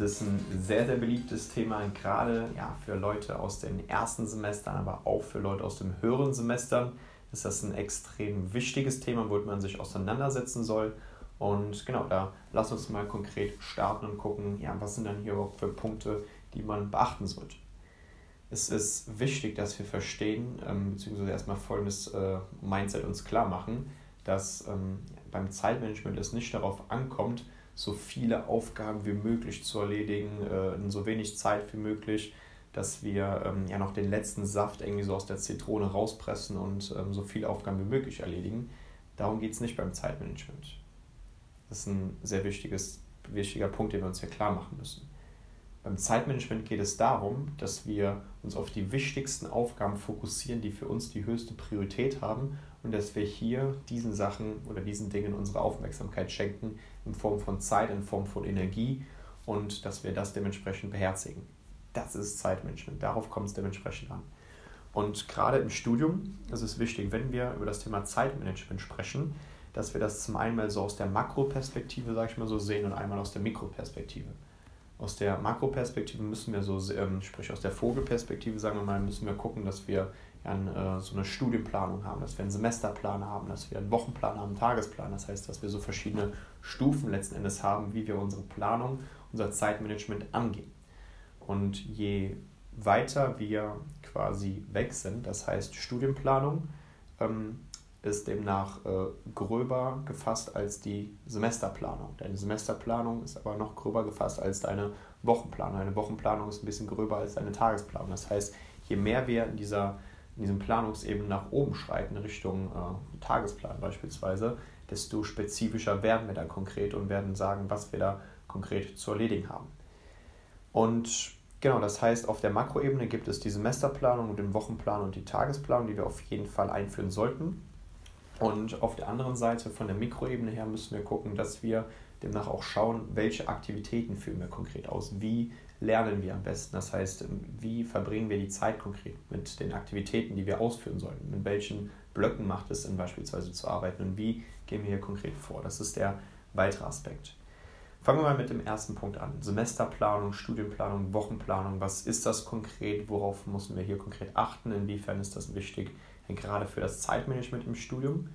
Das ist ein sehr, sehr beliebtes Thema, gerade ja, für Leute aus den ersten Semestern, aber auch für Leute aus den höheren Semestern ist das ein extrem wichtiges Thema, womit man sich auseinandersetzen soll. Und genau, da lass uns mal konkret starten und gucken, ja, was sind dann hier überhaupt für Punkte, die man beachten sollte. Es ist wichtig, dass wir verstehen, ähm, beziehungsweise erstmal folgendes äh, Mindset uns klar machen, dass ähm, beim Zeitmanagement es nicht darauf ankommt, so viele Aufgaben wie möglich zu erledigen, äh, in so wenig Zeit wie möglich, dass wir ähm, ja noch den letzten Saft irgendwie so aus der Zitrone rauspressen und ähm, so viele Aufgaben wie möglich erledigen. Darum geht es nicht beim Zeitmanagement. Das ist ein sehr wichtiges, wichtiger Punkt, den wir uns hier klar machen müssen. Beim Zeitmanagement geht es darum, dass wir uns auf die wichtigsten Aufgaben fokussieren, die für uns die höchste Priorität haben und dass wir hier diesen Sachen oder diesen Dingen unsere Aufmerksamkeit schenken in Form von Zeit, in Form von Energie und dass wir das dementsprechend beherzigen. Das ist Zeitmanagement, darauf kommt es dementsprechend an. Und gerade im Studium ist es wichtig, wenn wir über das Thema Zeitmanagement sprechen, dass wir das zum einen mal so aus der Makroperspektive, sage ich mal so, sehen und einmal aus der Mikroperspektive aus der Makroperspektive müssen wir so, ähm, sprich aus der Vogelperspektive, sagen wir mal, müssen wir gucken, dass wir ja, äh, so eine Studienplanung haben, dass wir einen Semesterplan haben, dass wir einen Wochenplan haben, einen Tagesplan. Das heißt, dass wir so verschiedene Stufen letzten Endes haben, wie wir unsere Planung, unser Zeitmanagement angehen. Und je weiter wir quasi weg sind, das heißt Studienplanung, ähm, ist demnach äh, gröber gefasst als die Semesterplanung. Deine Semesterplanung ist aber noch gröber gefasst als deine Wochenplanung. Deine Wochenplanung ist ein bisschen gröber als deine Tagesplanung. Das heißt, je mehr wir in dieser in diesem Planungsebene nach oben schreiten, Richtung äh, Tagesplan beispielsweise, desto spezifischer werden wir da konkret und werden sagen, was wir da konkret zu erledigen haben. Und genau, das heißt, auf der Makroebene gibt es die Semesterplanung den Wochenplan und die Tagesplanung, die wir auf jeden Fall einführen sollten. Und auf der anderen Seite, von der Mikroebene her, müssen wir gucken, dass wir demnach auch schauen, welche Aktivitäten führen wir konkret aus, wie lernen wir am besten, das heißt, wie verbringen wir die Zeit konkret mit den Aktivitäten, die wir ausführen sollten, mit welchen Blöcken macht es Sinn beispielsweise zu arbeiten und wie gehen wir hier konkret vor. Das ist der weitere Aspekt. Fangen wir mal mit dem ersten Punkt an. Semesterplanung, Studienplanung, Wochenplanung. Was ist das konkret? Worauf müssen wir hier konkret achten? Inwiefern ist das wichtig? gerade für das Zeitmanagement im Studium.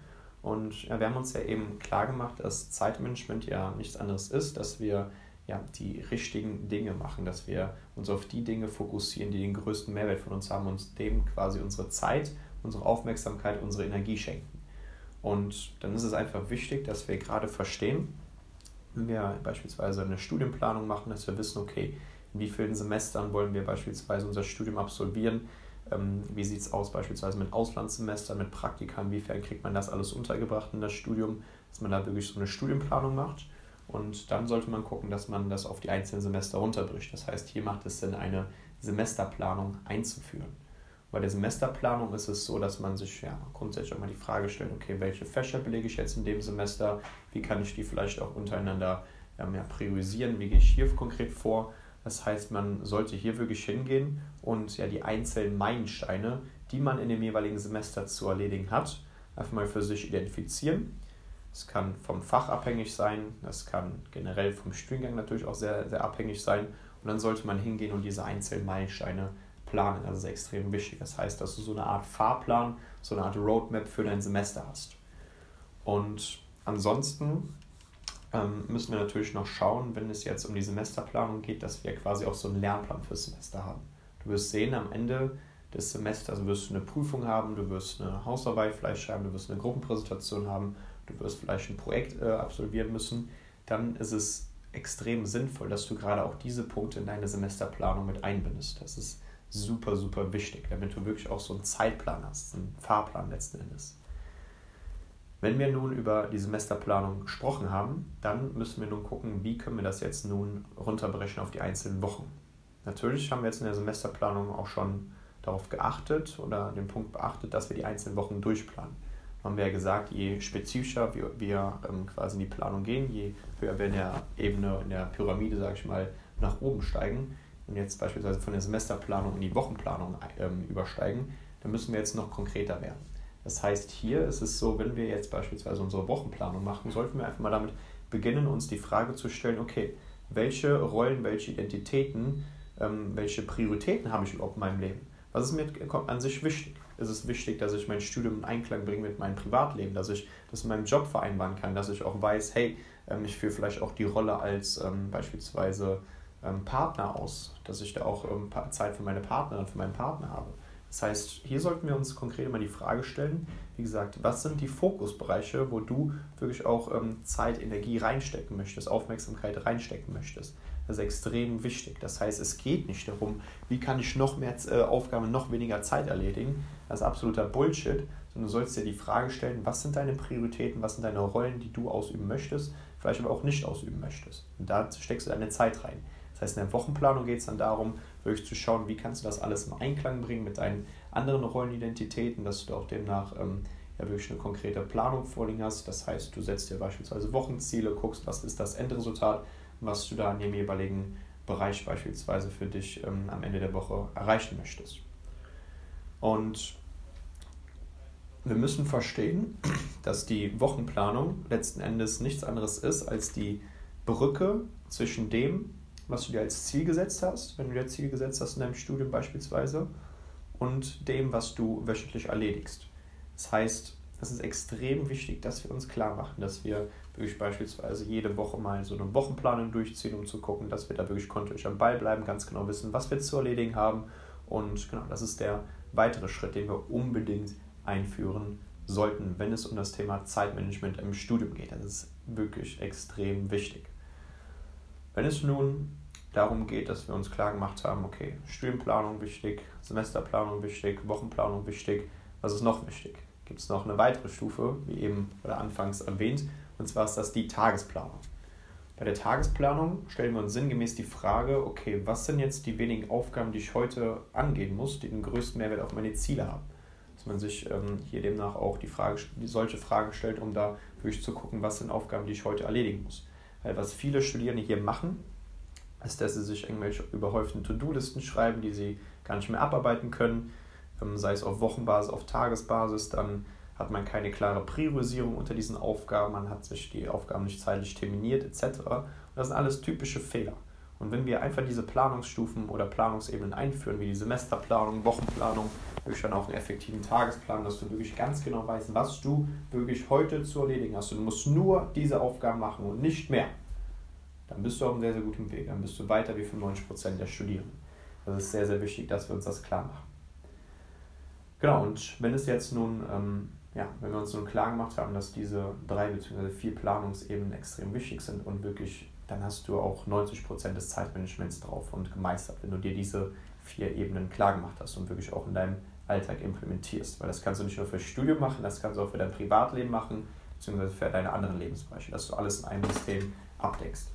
Und ja, wir haben uns ja eben klar gemacht, dass Zeitmanagement ja nichts anderes ist, dass wir ja, die richtigen Dinge machen, dass wir uns auf die Dinge fokussieren, die den größten Mehrwert von uns haben und dem quasi unsere Zeit, unsere Aufmerksamkeit, unsere Energie schenken. Und dann ist es einfach wichtig, dass wir gerade verstehen, wenn wir beispielsweise eine Studienplanung machen, dass wir wissen, okay, in wie vielen Semestern wollen wir beispielsweise unser Studium absolvieren, ähm, wie sieht es aus beispielsweise mit Auslandssemestern, mit Praktika, inwiefern kriegt man das alles untergebracht in das Studium, dass man da wirklich so eine Studienplanung macht. Und dann sollte man gucken, dass man das auf die einzelnen Semester runterbricht. Das heißt, hier macht es Sinn, eine Semesterplanung einzuführen. Bei der Semesterplanung ist es so, dass man sich ja grundsätzlich auch mal die Frage stellt, okay, welche Fächer belege ich jetzt in dem Semester, wie kann ich die vielleicht auch untereinander ähm, ja, priorisieren, wie gehe ich hier konkret vor das heißt, man sollte hier wirklich hingehen und ja die einzelnen Meilensteine, die man in dem jeweiligen Semester zu erledigen hat, einfach mal für sich identifizieren. Es kann vom Fach abhängig sein, das kann generell vom Studiengang natürlich auch sehr, sehr abhängig sein. Und dann sollte man hingehen und diese einzelnen Meilensteine planen. Das ist extrem wichtig. Das heißt, dass du so eine Art Fahrplan, so eine Art Roadmap für dein Semester hast. Und ansonsten ähm, müssen wir natürlich noch schauen, wenn es jetzt um die Semesterplanung geht, dass wir quasi auch so einen Lernplan fürs Semester haben. Du wirst sehen, am Ende des Semesters wirst du eine Prüfung haben, du wirst eine Hausarbeit vielleicht schreiben, du wirst eine Gruppenpräsentation haben, du wirst vielleicht ein Projekt äh, absolvieren müssen. Dann ist es extrem sinnvoll, dass du gerade auch diese Punkte in deine Semesterplanung mit einbindest. Das ist super, super wichtig, damit du wirklich auch so einen Zeitplan hast, einen Fahrplan letzten Endes. Wenn wir nun über die Semesterplanung gesprochen haben, dann müssen wir nun gucken, wie können wir das jetzt nun runterbrechen auf die einzelnen Wochen. natürlich haben wir jetzt in der Semesterplanung auch schon darauf geachtet oder den Punkt beachtet, dass wir die einzelnen Wochen durchplanen. Haben wir ja gesagt, je spezifischer wir, wir ähm, quasi in die Planung gehen, je höher wir in der Ebene, in der Pyramide, sage ich mal, nach oben steigen und jetzt beispielsweise von der Semesterplanung in die Wochenplanung ähm, übersteigen, dann müssen wir jetzt noch konkreter werden. Das heißt, hier ist es so, wenn wir jetzt beispielsweise unsere Wochenplanung machen, sollten wir einfach mal damit beginnen, uns die Frage zu stellen, okay, welche Rollen, welche Identitäten, ähm, welche Prioritäten habe ich überhaupt in meinem Leben? Was ist mir an sich wichtig? Ist es wichtig, dass ich mein Studium in Einklang bringe mit meinem Privatleben, dass ich das in meinem Job vereinbaren kann, dass ich auch weiß, hey, ähm, ich führe vielleicht auch die Rolle als ähm, beispielsweise ähm, Partner aus, dass ich da auch ähm, Zeit für meine Partnerin, für meinen Partner habe. Das heißt, hier sollten wir uns konkret immer die Frage stellen, wie gesagt, was sind die Fokusbereiche, wo du wirklich auch ähm, Zeit, Energie reinstecken möchtest, Aufmerksamkeit reinstecken möchtest. Das ist extrem wichtig. Das heißt, es geht nicht darum, wie kann ich noch mehr äh, Aufgaben, noch weniger Zeit erledigen. Das ist absoluter Bullshit. Sondern du sollst dir die Frage stellen, was sind deine Prioritäten, was sind deine Rollen, die du ausüben möchtest, vielleicht aber auch nicht ausüben möchtest. Und da steckst du deine Zeit rein. Das heißt, in der Wochenplanung geht es dann darum, wirklich zu schauen, wie kannst du das alles im Einklang bringen mit deinen anderen Rollenidentitäten, dass du auch demnach ähm, ja wirklich eine konkrete Planung vorliegen hast. Das heißt, du setzt dir beispielsweise Wochenziele, guckst, was ist das Endresultat, was du da in dem jeweiligen Bereich beispielsweise für dich ähm, am Ende der Woche erreichen möchtest. Und wir müssen verstehen, dass die Wochenplanung letzten Endes nichts anderes ist als die Brücke zwischen dem, was du dir als Ziel gesetzt hast, wenn du dir Ziel gesetzt hast in deinem Studium beispielsweise, und dem, was du wöchentlich erledigst. Das heißt, es ist extrem wichtig, dass wir uns klar machen, dass wir wirklich beispielsweise jede Woche mal so eine Wochenplanung durchziehen, um zu gucken, dass wir da wirklich kontinuierlich am Ball bleiben, ganz genau wissen, was wir zu erledigen haben. Und genau, das ist der weitere Schritt, den wir unbedingt einführen sollten, wenn es um das Thema Zeitmanagement im Studium geht. Das ist wirklich extrem wichtig. Wenn es nun darum geht, dass wir uns klar gemacht haben, okay, Studienplanung wichtig, Semesterplanung wichtig, Wochenplanung wichtig, was ist noch wichtig? Gibt es noch eine weitere Stufe, wie eben oder anfangs erwähnt, und zwar ist das die Tagesplanung. Bei der Tagesplanung stellen wir uns sinngemäß die Frage, okay, was sind jetzt die wenigen Aufgaben, die ich heute angehen muss, die den größten Mehrwert auf meine Ziele haben? Dass man sich ähm, hier demnach auch die Frage, solche Fragen stellt, um da wirklich zu gucken, was sind Aufgaben, die ich heute erledigen muss. Weil was viele Studierende hier machen, ist, dass sie sich irgendwelche überhäuften To-Do-Listen schreiben, die sie gar nicht mehr abarbeiten können, ähm, sei es auf Wochenbasis, auf Tagesbasis, dann hat man keine klare Priorisierung unter diesen Aufgaben, man hat sich die Aufgaben nicht zeitlich terminiert etc. Und das sind alles typische Fehler. Und wenn wir einfach diese Planungsstufen oder Planungsebenen einführen, wie die Semesterplanung, Wochenplanung, wirklich dann auch einen effektiven Tagesplan, dass du wirklich ganz genau weißt, was du wirklich heute zu erledigen hast. Du musst nur diese Aufgaben machen und nicht mehr. Dann bist du auf einem sehr, sehr guten Weg. Dann bist du weiter wie 95% der Studierenden. Das ist sehr, sehr wichtig, dass wir uns das klar machen. Genau, und wenn es jetzt nun ähm, ja, wenn wir uns nun klar gemacht haben, dass diese drei bzw. vier Planungsebenen extrem wichtig sind und wirklich, dann hast du auch 90% des Zeitmanagements drauf und gemeistert, wenn du dir diese vier Ebenen klar gemacht hast und wirklich auch in deinem Alltag implementierst. Weil das kannst du nicht nur für Studium machen, das kannst du auch für dein Privatleben machen, beziehungsweise für deine anderen Lebensbereiche, dass du alles in einem System abdeckst.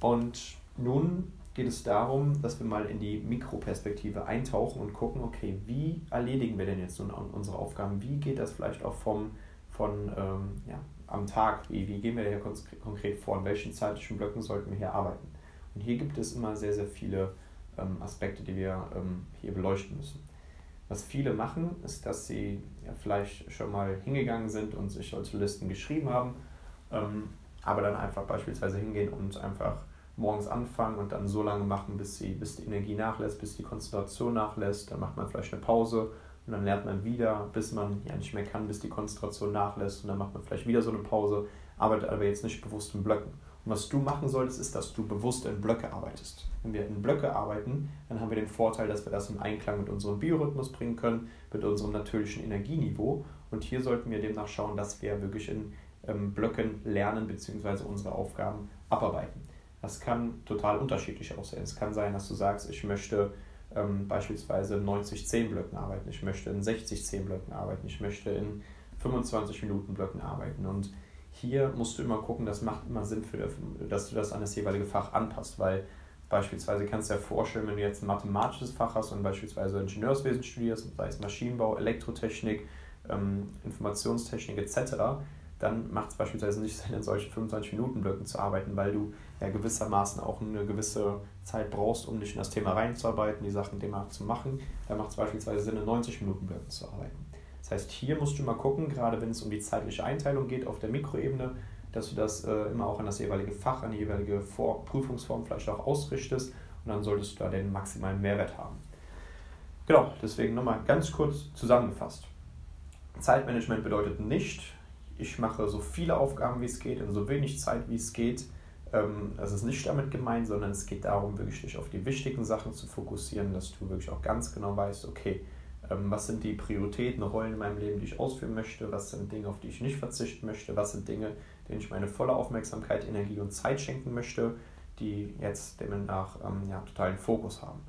Und nun geht es darum, dass wir mal in die Mikroperspektive eintauchen und gucken, okay, wie erledigen wir denn jetzt nun unsere Aufgaben? Wie geht das vielleicht auch vom, von, ähm, ja, am Tag? Wie, wie gehen wir hier konkret vor? In welchen zeitlichen Blöcken sollten wir hier arbeiten? Und hier gibt es immer sehr, sehr viele ähm, Aspekte, die wir ähm, hier beleuchten müssen. Was viele machen, ist, dass sie ja, vielleicht schon mal hingegangen sind und sich solche Listen geschrieben haben, ähm, aber dann einfach beispielsweise hingehen und einfach morgens anfangen und dann so lange machen, bis, sie, bis die Energie nachlässt, bis die Konzentration nachlässt. Dann macht man vielleicht eine Pause und dann lernt man wieder, bis man ja nicht mehr kann, bis die Konzentration nachlässt. Und dann macht man vielleicht wieder so eine Pause, arbeitet aber jetzt nicht bewusst in Blöcken. Und was du machen solltest, ist, dass du bewusst in Blöcke arbeitest. Wenn wir in Blöcke arbeiten, dann haben wir den Vorteil, dass wir das in Einklang mit unserem Biorhythmus bringen können, mit unserem natürlichen Energieniveau. Und hier sollten wir demnach schauen, dass wir wirklich in ähm, Blöcken lernen bzw. unsere Aufgaben abarbeiten. Das kann total unterschiedlich aussehen. Es kann sein, dass du sagst, ich möchte ähm, beispielsweise 90-10 Blöcken arbeiten, ich möchte in 60-10 Blöcken arbeiten, ich möchte in 25 Minuten Blöcken arbeiten. Und hier musst du immer gucken, das macht immer Sinn, für, dass du das an das jeweilige Fach anpasst, weil Beispielsweise kannst du dir vorstellen, wenn du jetzt ein mathematisches Fach hast und beispielsweise Ingenieurswesen studierst, sei es Maschinenbau, Elektrotechnik, ähm, Informationstechnik etc., dann macht es beispielsweise nicht Sinn, in solchen 25-Minuten-Blöcken zu arbeiten, weil du ja gewissermaßen auch eine gewisse Zeit brauchst, um dich in das Thema reinzuarbeiten, die Sachen Thema zu machen. Da macht es beispielsweise Sinn, in 90-Minuten-Blöcken zu arbeiten. Das heißt, hier musst du mal gucken, gerade wenn es um die zeitliche Einteilung geht auf der Mikroebene, dass du das äh, immer auch an das jeweilige Fach, an die jeweilige Vor Prüfungsform vielleicht auch ausrichtest und dann solltest du da den maximalen Mehrwert haben. Genau, deswegen nochmal ganz kurz zusammengefasst. Zeitmanagement bedeutet nicht, ich mache so viele Aufgaben wie es geht in so wenig Zeit wie es geht. Ähm, das ist nicht damit gemeint, sondern es geht darum, wirklich dich auf die wichtigen Sachen zu fokussieren, dass du wirklich auch ganz genau weißt, okay, ähm, was sind die Prioritäten, Rollen in meinem Leben, die ich ausführen möchte, was sind Dinge, auf die ich nicht verzichten möchte, was sind Dinge, denen ich meine volle Aufmerksamkeit, Energie und Zeit schenken möchte, die jetzt demnach ähm, ja, totalen Fokus haben.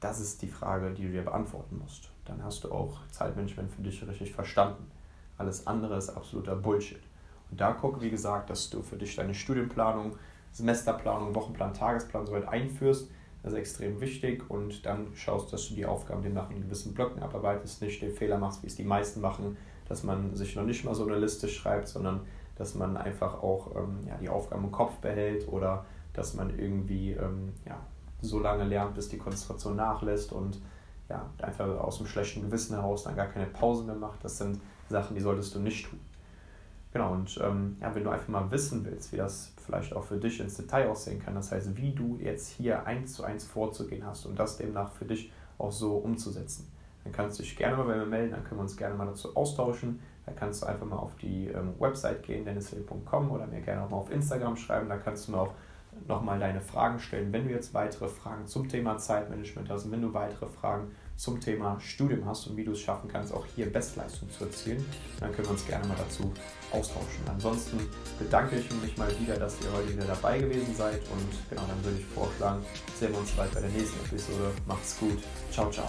Das ist die Frage, die du dir beantworten musst. Dann hast du auch Zeitmanagement für dich richtig verstanden. Alles andere ist absoluter Bullshit. Und da gucke, wie gesagt, dass du für dich deine Studienplanung, Semesterplanung, Wochenplan, Tagesplan soweit einführst. Das ist extrem wichtig und dann schaust, dass du die Aufgaben demnach in gewissen Blöcken abarbeitest, nicht den Fehler machst, wie es die meisten machen, dass man sich noch nicht mal so eine Liste schreibt, sondern dass man einfach auch ähm, ja, die Aufgaben im Kopf behält oder dass man irgendwie ähm, ja, so lange lernt, bis die Konzentration nachlässt und ja, einfach aus dem schlechten Gewissen heraus dann gar keine Pause mehr macht. Das sind Sachen, die solltest du nicht tun. Genau, und ähm, ja, wenn du einfach mal wissen willst, wie das vielleicht auch für dich ins Detail aussehen kann, das heißt, wie du jetzt hier eins zu eins vorzugehen hast und das demnach für dich auch so umzusetzen, dann kannst du dich gerne mal bei mir melden, dann können wir uns gerne mal dazu austauschen. Da kannst du einfach mal auf die ähm, Website gehen, dennishill.com oder mir gerne auch mal auf Instagram schreiben. Da kannst du mir auch nochmal deine Fragen stellen. Wenn du jetzt weitere Fragen zum Thema Zeitmanagement hast wenn du weitere Fragen zum Thema Studium hast und wie du es schaffen kannst, auch hier Bestleistung zu erzielen, dann können wir uns gerne mal dazu austauschen. Ansonsten bedanke ich mich mal wieder, dass ihr heute wieder dabei gewesen seid und genau, dann würde ich vorschlagen, sehen wir uns bald bei der nächsten Episode. Macht's gut. Ciao, ciao.